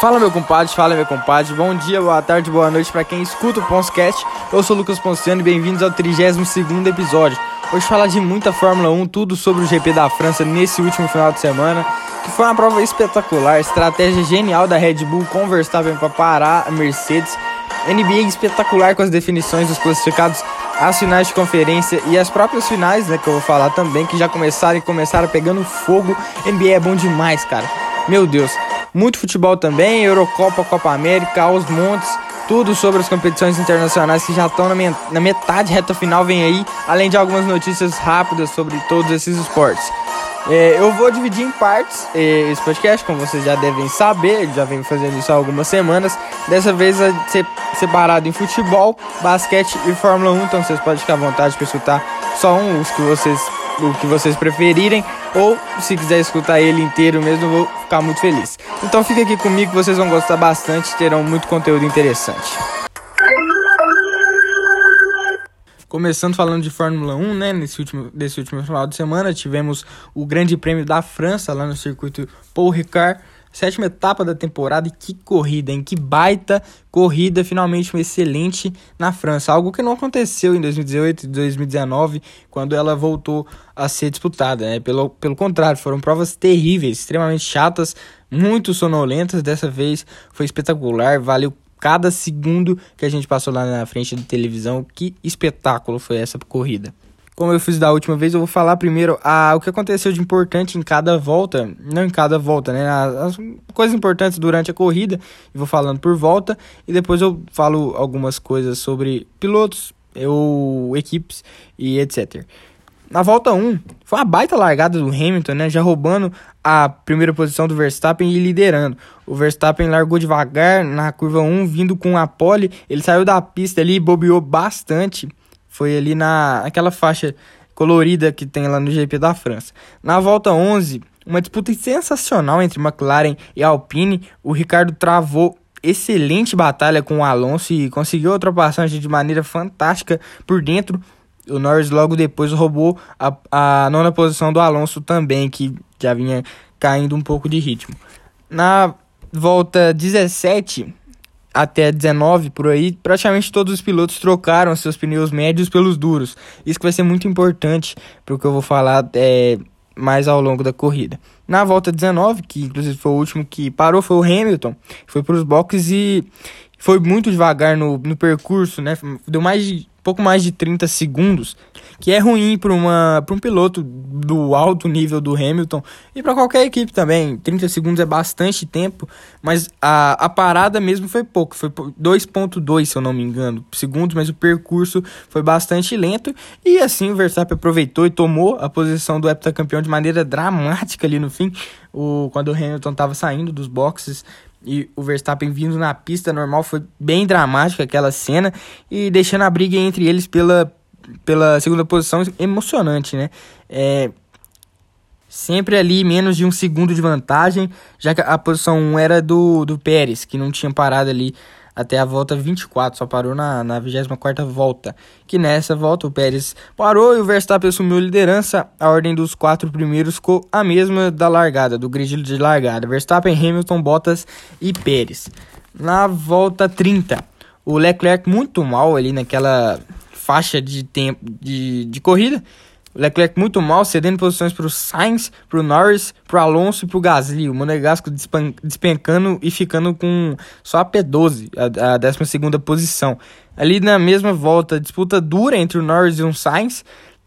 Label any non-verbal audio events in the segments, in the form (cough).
Fala meu compadre, fala meu compadre, bom dia, boa tarde, boa noite para quem escuta o Ponscast. Eu sou o Lucas Ponciano e bem-vindos ao 32º episódio. Hoje falar de muita Fórmula 1, tudo sobre o GP da França nesse último final de semana, que foi uma prova espetacular, estratégia genial da Red Bull com Verstappen para parar a Mercedes, NBA espetacular com as definições dos classificados as finais de conferência e as próprias finais, né, que eu vou falar também, que já começaram e começaram pegando fogo. NBA é bom demais, cara. Meu Deus. Muito futebol também, Eurocopa, Copa América, aos montes, tudo sobre as competições internacionais que já estão na metade reta final vem aí, além de algumas notícias rápidas sobre todos esses esportes. É, eu vou dividir em partes é, esse podcast, como vocês já devem saber, já venho fazendo isso há algumas semanas. Dessa vez ser separado em futebol, basquete e Fórmula 1, então vocês podem ficar à vontade para escutar só um, os que vocês, o que vocês preferirem, ou se quiser escutar ele inteiro mesmo, vou ficar muito feliz. Então fica aqui comigo, vocês vão gostar bastante, terão muito conteúdo interessante. Começando falando de Fórmula 1, né? Nesse último, desse último final de semana, tivemos o Grande Prêmio da França lá no circuito Paul Ricard. Sétima etapa da temporada e que corrida, em que baita corrida, finalmente um excelente na França. Algo que não aconteceu em 2018 e 2019, quando ela voltou a ser disputada. Né? Pelo, pelo contrário, foram provas terríveis, extremamente chatas, muito sonolentas. Dessa vez foi espetacular, valeu cada segundo que a gente passou lá na frente da televisão. Que espetáculo foi essa corrida. Como eu fiz da última vez, eu vou falar primeiro a, o que aconteceu de importante em cada volta, não em cada volta, né? As, as coisas importantes durante a corrida, e vou falando por volta, e depois eu falo algumas coisas sobre pilotos, eu, equipes e etc. Na volta 1, foi uma baita largada do Hamilton, né? Já roubando a primeira posição do Verstappen e liderando. O Verstappen largou devagar na curva 1, vindo com a pole. Ele saiu da pista ali e bobeou bastante. Foi ali na aquela faixa colorida que tem lá no GP da França. Na volta 11, uma disputa sensacional entre McLaren e Alpine. O Ricardo travou excelente batalha com o Alonso e conseguiu ultrapassagem de maneira fantástica por dentro o Norris logo depois roubou a, a nona posição do Alonso também, que já vinha caindo um pouco de ritmo. Na volta 17 até 19 por aí, praticamente todos os pilotos trocaram seus pneus médios pelos duros. Isso que vai ser muito importante para o que eu vou falar é, mais ao longo da corrida. Na volta 19, que inclusive foi o último que parou, foi o Hamilton, foi para os boxes e foi muito devagar no, no percurso, né? Deu mais de pouco mais de 30 segundos, que é ruim para um piloto do alto nível do Hamilton e para qualquer equipe também. 30 segundos é bastante tempo, mas a, a parada mesmo foi pouco, foi 2.2 se eu não me engano, segundos, mas o percurso foi bastante lento e assim o Verstappen aproveitou e tomou a posição do heptacampeão de maneira dramática ali no fim, o, quando o Hamilton estava saindo dos boxes e o Verstappen vindo na pista normal foi bem dramática aquela cena e deixando a briga entre eles pela, pela segunda posição emocionante, né? É, sempre ali menos de um segundo de vantagem, já que a posição 1 era do, do Pérez, que não tinha parado ali até a volta 24, só parou na, na 24 volta. Que nessa volta o Pérez parou e o Verstappen assumiu liderança. A ordem dos quatro primeiros ficou a mesma da largada, do grid de largada: Verstappen, Hamilton, Bottas e Pérez. Na volta 30, o Leclerc muito mal ali naquela faixa de tempo de, de corrida Leclerc muito mal, cedendo posições para o Sainz, para o Norris, para o Alonso e para o Gasly. O Monegasco despencando e ficando com só a P12, a, a 12 posição. Ali na mesma volta, disputa dura entre o Norris e o Sainz,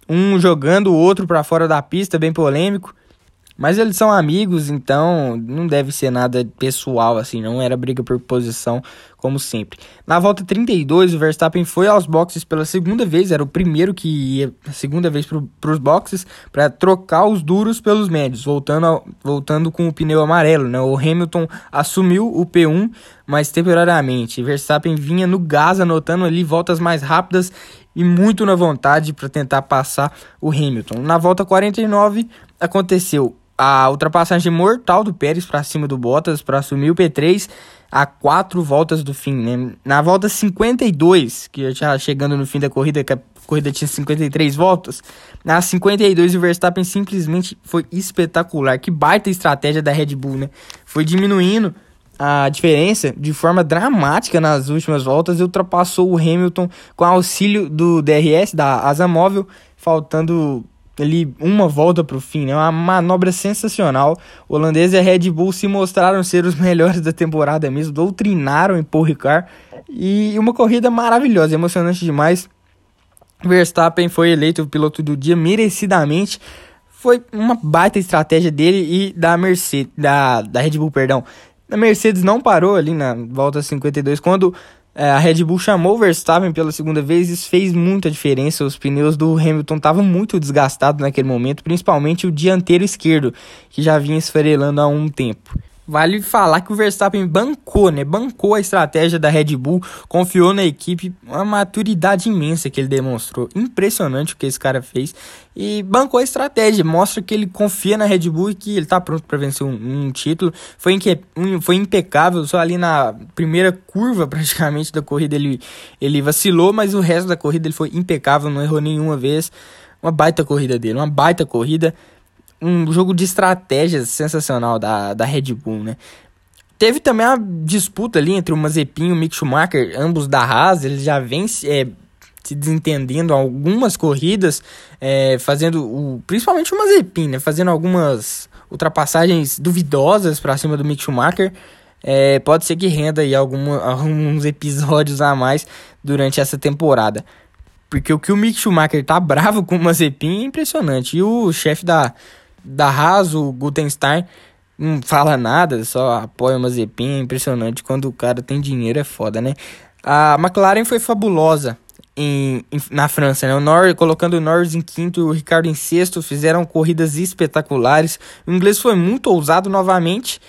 um jogando o outro para fora da pista, bem polêmico. Mas eles são amigos, então não deve ser nada pessoal assim, não era briga por posição como sempre. Na volta 32, o Verstappen foi aos boxes pela segunda vez, era o primeiro que ia a segunda vez para os boxes para trocar os duros pelos médios, voltando, ao, voltando com o pneu amarelo. Né? O Hamilton assumiu o P1, mas temporariamente. Verstappen vinha no gás, anotando ali voltas mais rápidas e muito na vontade para tentar passar o Hamilton. Na volta 49 aconteceu a ultrapassagem mortal do Pérez para cima do Bottas para assumir o P3 a quatro voltas do fim. Né? Na volta 52, que já chegando no fim da corrida, que a corrida tinha 53 voltas, na 52 o Verstappen simplesmente foi espetacular. Que baita estratégia da Red Bull, né? Foi diminuindo a diferença de forma dramática nas últimas voltas e ultrapassou o Hamilton com auxílio do DRS, da asa móvel, faltando ali uma volta para o fim, né? Uma manobra sensacional. O holandês e a Red Bull se mostraram ser os (laughs) melhores da temporada mesmo, doutrinaram em Paul Ricard e uma corrida maravilhosa, emocionante demais. Verstappen foi eleito o piloto do dia merecidamente. Foi uma baita estratégia dele e da Mercedes, da, da Red Bull, perdão. A Mercedes não parou ali na volta 52 quando a Red Bull chamou o Verstappen pela segunda vez, isso fez muita diferença. Os pneus do Hamilton estavam muito desgastados naquele momento, principalmente o dianteiro esquerdo, que já vinha esfarelando há um tempo. Vale falar que o Verstappen bancou, né? Bancou a estratégia da Red Bull, confiou na equipe, uma maturidade imensa que ele demonstrou. Impressionante o que esse cara fez. E bancou a estratégia, mostra que ele confia na Red Bull e que ele tá pronto para vencer um, um, título. Foi, inque, um, foi impecável, só ali na primeira curva (laughs) praticamente da corrida ele, ele vacilou, mas o resto da corrida ele foi impecável, não errou nenhuma vez. Uma baita corrida dele, uma baita corrida um jogo de estratégias sensacional da, da Red Bull, né? Teve também a disputa ali entre o Mazepin e o Mick Schumacher, ambos da Haas, eles já vêm é, se desentendendo algumas corridas, é, fazendo, o, principalmente o Mazepin, né? Fazendo algumas ultrapassagens duvidosas para cima do Mick Schumacher. É, pode ser que renda aí alguns episódios a mais durante essa temporada. Porque o que o Mick Schumacher tá bravo com o Mazepin é impressionante. E o chefe da, da Haas, o Gutenstein, não fala nada, só apoia o Mazepin, é impressionante. Quando o cara tem dinheiro é foda, né? A McLaren foi fabulosa em, em, na França, né? O Norris, colocando o Norris em quinto e o Ricardo em sexto, fizeram corridas espetaculares. O inglês foi muito ousado novamente.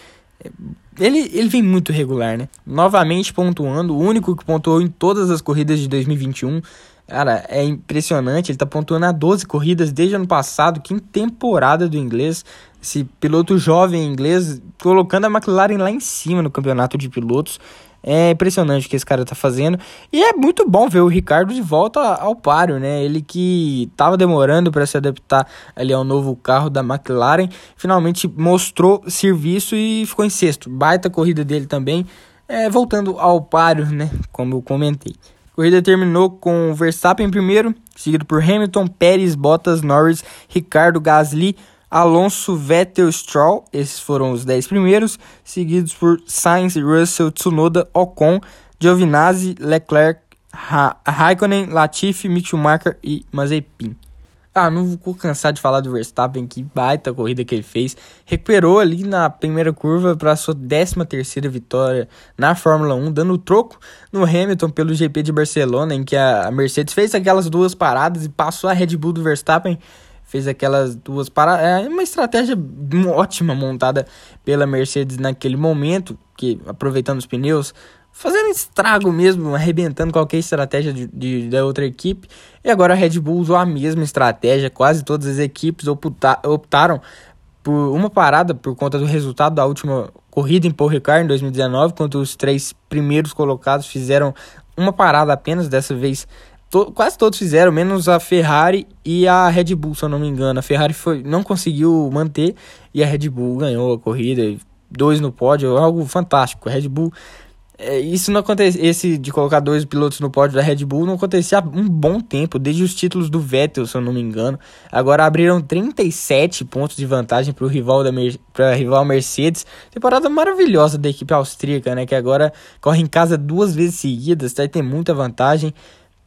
Ele, ele vem muito regular, né? Novamente pontuando, o único que pontuou em todas as corridas de 2021. Cara, é impressionante. Ele tá pontuando a 12 corridas desde ano passado. Que temporada do inglês. Esse piloto jovem inglês colocando a McLaren lá em cima no campeonato de pilotos. É impressionante o que esse cara tá fazendo. E é muito bom ver o Ricardo de volta ao páreo, né? Ele que tava demorando para se adaptar ali ao novo carro da McLaren, finalmente mostrou serviço e ficou em sexto. Baita corrida dele também. É, voltando ao páreo, né? Como eu comentei. Corrida terminou com Verstappen em primeiro, seguido por Hamilton, Pérez, Bottas, Norris, Ricardo, Gasly, Alonso, Vettel, Stroll, esses foram os 10 primeiros, seguidos por Sainz, Russell, Tsunoda, Ocon, Giovinazzi, Leclerc, Ra Raikkonen, Latifi, Mick e Mazepin. Ah, não vou cansar de falar do Verstappen, que baita corrida que ele fez. Recuperou ali na primeira curva para sua 13 terceira vitória na Fórmula 1, dando troco no Hamilton pelo GP de Barcelona, em que a Mercedes fez aquelas duas paradas e passou a Red Bull do Verstappen. Fez aquelas duas paradas. É uma estratégia ótima montada pela Mercedes naquele momento, que aproveitando os pneus, fazendo estrago mesmo, arrebentando qualquer estratégia de, de, da outra equipe. E agora a Red Bull usou a mesma estratégia, quase todas as equipes optaram por uma parada por conta do resultado da última corrida em Paul Ricard em 2019, quando os três primeiros colocados fizeram uma parada apenas, dessa vez to, quase todos fizeram, menos a Ferrari e a Red Bull, se eu não me engano. A Ferrari foi, não conseguiu manter e a Red Bull ganhou a corrida, dois no pódio, algo fantástico. A Red Bull isso não acontece, esse de colocar dois pilotos no pódio da Red Bull não acontecia há um bom tempo, desde os títulos do Vettel, se eu não me engano. Agora abriram 37 pontos de vantagem para o rival da pra rival Mercedes. Temporada maravilhosa da equipe austríaca, né, que agora corre em casa duas vezes seguidas, tá? E tem muita vantagem.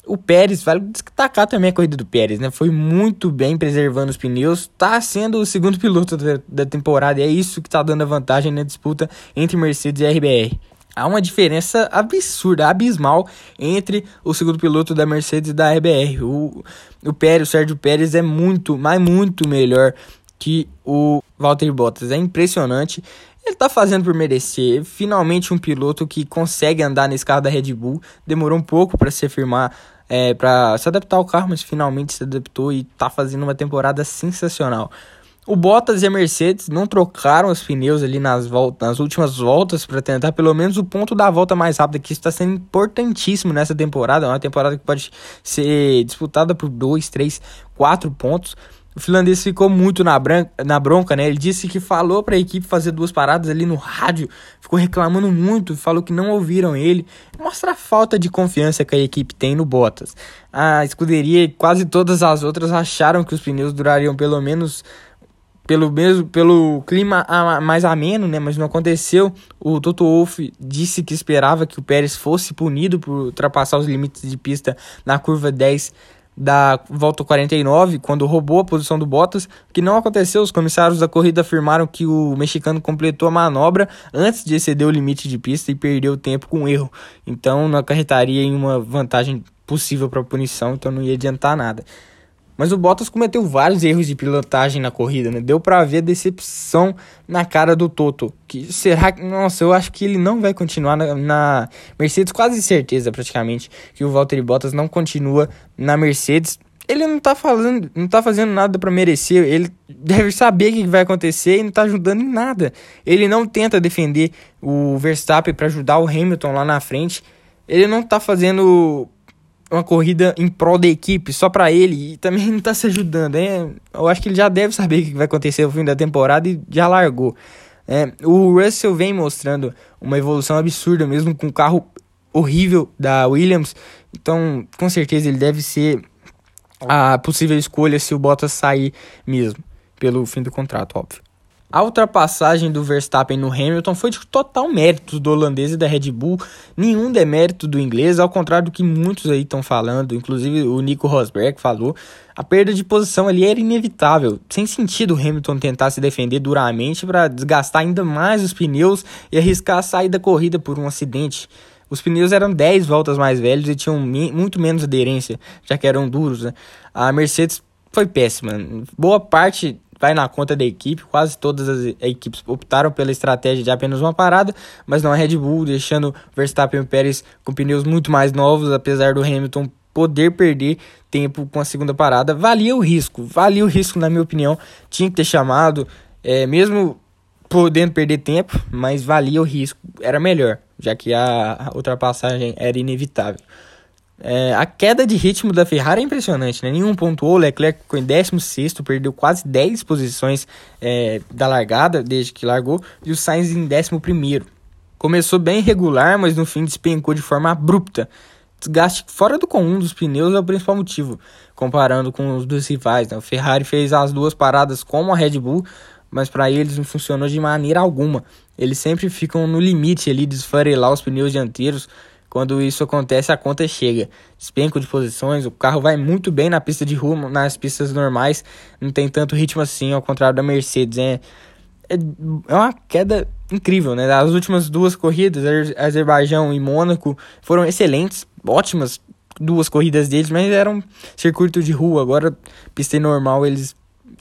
O Pérez, vale destacar também a corrida do Pérez, né? Foi muito bem preservando os pneus, tá sendo o segundo piloto da, da temporada, e é isso que tá dando a vantagem na disputa entre Mercedes e RBR. Há uma diferença absurda, abismal entre o segundo piloto da Mercedes e da RBR. O, o Pérez, o Sérgio Pérez é muito, mas muito melhor que o Valtteri Bottas. É impressionante. Ele tá fazendo por merecer. Finalmente um piloto que consegue andar nesse carro da Red Bull. Demorou um pouco para se firmar, é, para se adaptar ao carro, mas finalmente se adaptou e tá fazendo uma temporada sensacional. O Bottas e a Mercedes não trocaram os pneus ali nas, voltas, nas últimas voltas para tentar pelo menos o ponto da volta mais rápida, que está sendo importantíssimo nessa temporada. É uma temporada que pode ser disputada por 2, 3, 4 pontos. O finlandês ficou muito na, branca, na bronca, né? Ele disse que falou para a equipe fazer duas paradas ali no rádio, ficou reclamando muito, falou que não ouviram ele. Mostra a falta de confiança que a equipe tem no Bottas. A escuderia e quase todas as outras acharam que os pneus durariam pelo menos pelo mesmo pelo clima mais ameno, né, mas não aconteceu. O Toto Wolff disse que esperava que o Pérez fosse punido por ultrapassar os limites de pista na curva 10 da volta 49, quando roubou a posição do Bottas, que não aconteceu. Os comissários da corrida afirmaram que o mexicano completou a manobra antes de exceder o limite de pista e perdeu tempo com erro. Então não acarretaria em uma vantagem possível para punição, então não ia adiantar nada. Mas o Bottas cometeu vários erros de pilotagem na corrida, né? Deu para ver decepção na cara do Toto. Que será que, nossa, eu acho que ele não vai continuar na, na, Mercedes, quase certeza praticamente que o Valtteri Bottas não continua na Mercedes. Ele não tá falando, não tá fazendo nada para merecer, ele deve saber o que vai acontecer e não tá ajudando em nada. Ele não tenta defender o Verstappen para ajudar o Hamilton lá na frente. Ele não tá fazendo uma corrida em prol da equipe, só para ele, e também (laughs) não tá se ajudando, né? Eu acho que ele já deve saber o que vai acontecer no fim da temporada e já largou. É, o Russell vem mostrando uma evolução absurda, mesmo com o carro horrível da Williams, então com certeza ele deve ser a possível escolha se o Bottas sair mesmo, pelo fim do contrato, óbvio. A ultrapassagem do Verstappen no Hamilton foi de total mérito do holandês e da Red Bull, nenhum demérito do inglês, ao contrário do que muitos aí estão falando, inclusive o Nico Rosberg falou. A perda de posição ali era inevitável, sem sentido o Hamilton tentar se defender duramente para desgastar ainda mais os pneus e arriscar sair da corrida por um acidente. Os pneus eram 10 voltas mais velhos e tinham muito menos aderência, já que eram duros. Né? A Mercedes foi péssima. Boa parte vai na conta da equipe. Quase todas as equipes optaram pela estratégia de apenas uma parada, mas não a Red Bull, deixando Verstappen e Pérez com pneus muito mais novos, apesar do Hamilton poder perder tempo com a segunda parada. Valia o risco, valia o risco, na minha opinião. Tinha que ter chamado, é, mesmo podendo perder tempo, mas valia o risco, era melhor, já que a ultrapassagem era inevitável. É, a queda de ritmo da Ferrari é impressionante, né? Nenhum pontuou, Leclerc ficou em 16, perdeu quase 10 posições é, da largada, desde que largou, e o Sainz em 11. Começou bem regular, mas no fim despencou de forma abrupta. Desgaste fora do comum dos pneus é o principal motivo, comparando com os dos rivais. Né? O Ferrari fez as duas paradas como a Red Bull, mas para eles não funcionou de maneira alguma. Eles sempre ficam no limite ali de esfarelar os pneus dianteiros quando isso acontece, a conta chega. Despenco de posições, o carro vai muito bem na pista de rua, nas pistas normais, não tem tanto ritmo assim, ao contrário da Mercedes. É, é, uma queda incrível, né? As últimas duas corridas, Azerbaijão e Mônaco, foram excelentes, ótimas duas corridas deles, mas eram circuito de rua. Agora, pista normal, eles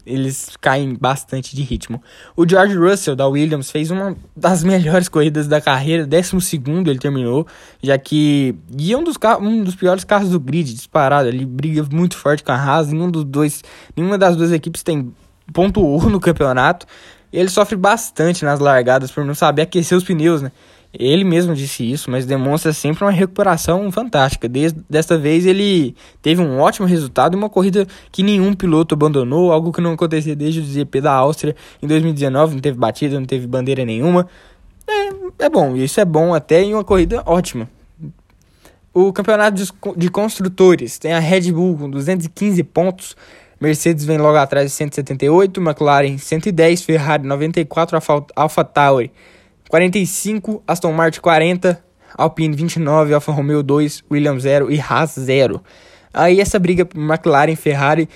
eles caem bastante de ritmo. O George Russell da Williams fez uma das melhores corridas da carreira, 12 ele terminou, já que guia um dos, um dos piores carros do grid, disparado. Ele briga muito forte com a Haas, nenhum dos dois, nenhuma das duas equipes tem ponto 1 no campeonato. Ele sofre bastante nas largadas por não saber aquecer os pneus, né? Ele mesmo disse isso, mas demonstra sempre uma recuperação fantástica. Desde, desta vez ele teve um ótimo resultado uma corrida que nenhum piloto abandonou, algo que não acontecia desde o GP da Áustria em 2019, não teve batida, não teve bandeira nenhuma. É, é bom, isso é bom até em uma corrida ótima. O campeonato de, de construtores tem a Red Bull com 215 pontos, Mercedes vem logo atrás de 178, McLaren 110, Ferrari 94, Alfa, Alfa Tauri 45, Aston Martin 40, Alpine 29, Alfa Romeo 2, Williams 0 e Haas 0. Aí essa briga McLaren Ferrari,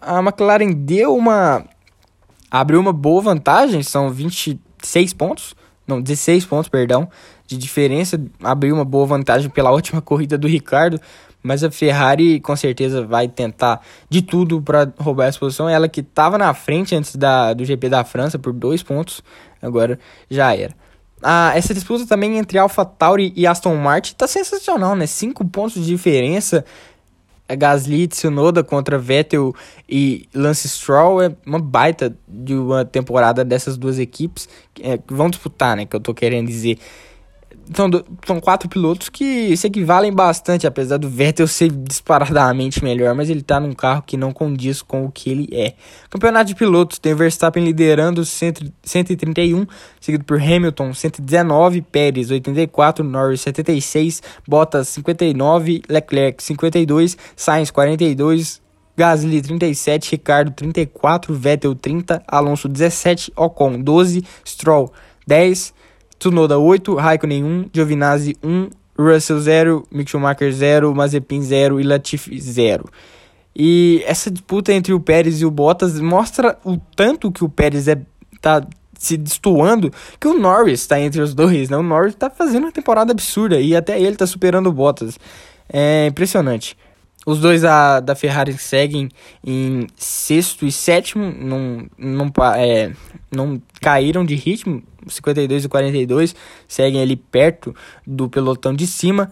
a McLaren deu uma abriu uma boa vantagem, são 26 pontos, não, 16 pontos, perdão, de diferença, abriu uma boa vantagem pela última corrida do Ricardo, mas a Ferrari com certeza vai tentar de tudo para roubar essa posição. Ela que estava na frente antes da, do GP da França por dois pontos, agora já era. Ah, essa disputa também entre AlphaTauri e Aston Martin tá sensacional, né? Cinco pontos de diferença. A Gasly, Tsunoda contra Vettel e Lance Stroll é uma baita de uma temporada dessas duas equipes é, que vão disputar, né? Que eu tô querendo dizer são, são quatro pilotos que se equivalem bastante, apesar do Vettel ser disparadamente melhor, mas ele está num carro que não condiz com o que ele é. Campeonato de pilotos tem Verstappen liderando 131, seguido por Hamilton 119, Pérez 84, Norris 76, Bottas 59, Leclerc 52, Sainz 42, Gasly 37, Ricardo 34, Vettel 30, Alonso 17, Ocon 12, Stroll 10, Tsunoda 8, Raikkonen 1, Giovinazzi 1, Russell 0, Mick Schumacher 0, Mazepin 0 e Latifi 0. E essa disputa entre o Pérez e o Bottas mostra o tanto que o Pérez é, tá se destoando que o Norris está entre os dois, né? O Norris está fazendo uma temporada absurda e até ele está superando o Bottas. É impressionante. Os dois da, da Ferrari seguem em sexto e sétimo, não, não, é, não caíram de ritmo, 52 e 42, seguem ali perto do pelotão de cima.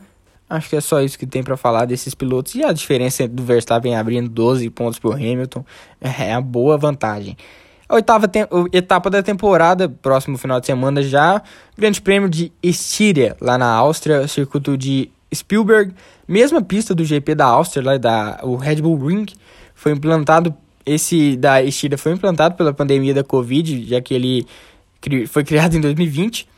Acho que é só isso que tem para falar desses pilotos. E a diferença do Verstappen abrindo 12 pontos para o Hamilton é a boa vantagem. A oitava etapa da temporada, próximo final de semana já, Grande Prêmio de Estíria, lá na Áustria, circuito de Spielberg, mesma pista do GP da Áustria, lá da, o Red Bull Ring, foi implantado, esse da Estíria foi implantado pela pandemia da Covid, já que ele foi criado em 2020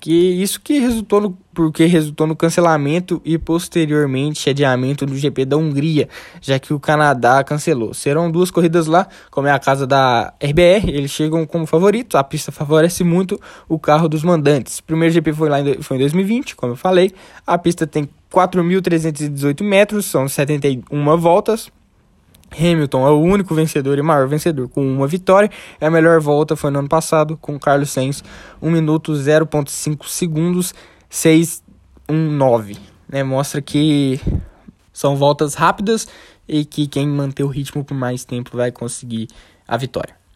que isso que resultou no, porque resultou no cancelamento e posteriormente adiamento do GP da Hungria, já que o Canadá cancelou. Serão duas corridas lá, como é a casa da RBR, eles chegam como favoritos, a pista favorece muito o carro dos mandantes. O primeiro GP foi lá em, foi em 2020, como eu falei, a pista tem 4.318 metros, são 71 voltas, Hamilton é o único vencedor e maior vencedor com uma vitória. A melhor volta foi no ano passado com Carlos Sainz, 1 minuto 0.5 segundos, 619. Né? Mostra que são voltas rápidas e que quem manter o ritmo por mais tempo vai conseguir a vitória.